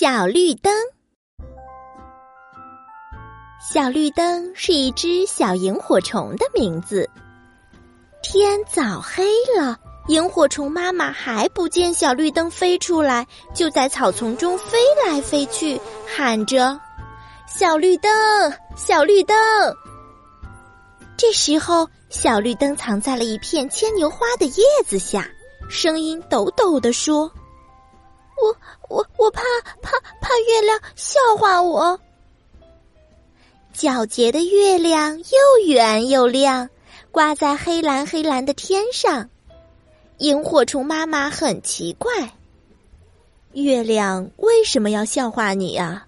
小绿灯，小绿灯是一只小萤火虫的名字。天早黑了，萤火虫妈妈还不见小绿灯飞出来，就在草丛中飞来飞去，喊着：“小绿灯，小绿灯！”这时候，小绿灯藏在了一片牵牛花的叶子下，声音抖抖地说。月亮笑话我。皎洁的月亮又圆又亮，挂在黑蓝黑蓝的天上。萤火虫妈妈很奇怪，月亮为什么要笑话你呀？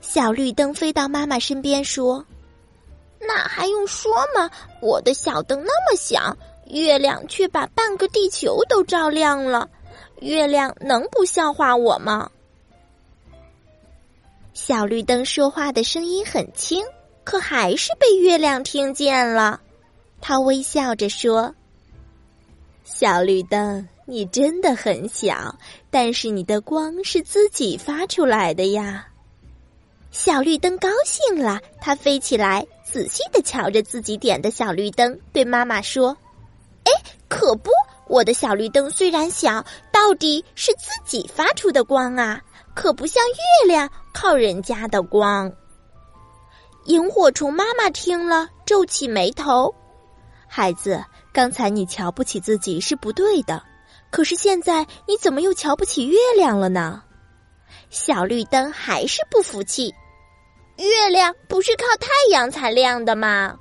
小绿灯飞到妈妈身边说：“那还用说吗？我的小灯那么小，月亮却把半个地球都照亮了。”月亮能不笑话我吗？小绿灯说话的声音很轻，可还是被月亮听见了。他微笑着说：“小绿灯，你真的很小，但是你的光是自己发出来的呀。”小绿灯高兴了，它飞起来，仔细的瞧着自己点的小绿灯，对妈妈说：“哎，可不。”我的小绿灯虽然小，到底是自己发出的光啊，可不像月亮靠人家的光。萤火虫妈妈听了，皱起眉头：“孩子，刚才你瞧不起自己是不对的，可是现在你怎么又瞧不起月亮了呢？”小绿灯还是不服气：“月亮不是靠太阳才亮的吗？”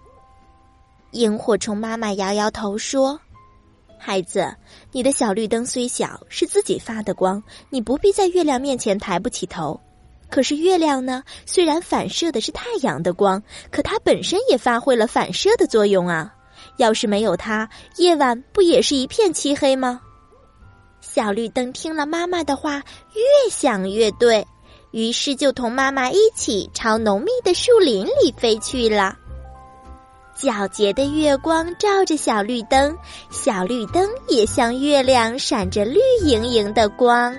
萤火虫妈妈摇摇头说。孩子，你的小绿灯虽小，是自己发的光，你不必在月亮面前抬不起头。可是月亮呢？虽然反射的是太阳的光，可它本身也发挥了反射的作用啊。要是没有它，夜晚不也是一片漆黑吗？小绿灯听了妈妈的话，越想越对，于是就同妈妈一起朝浓密的树林里飞去了。皎洁的月光照着小绿灯，小绿灯也像月亮，闪着绿莹莹的光。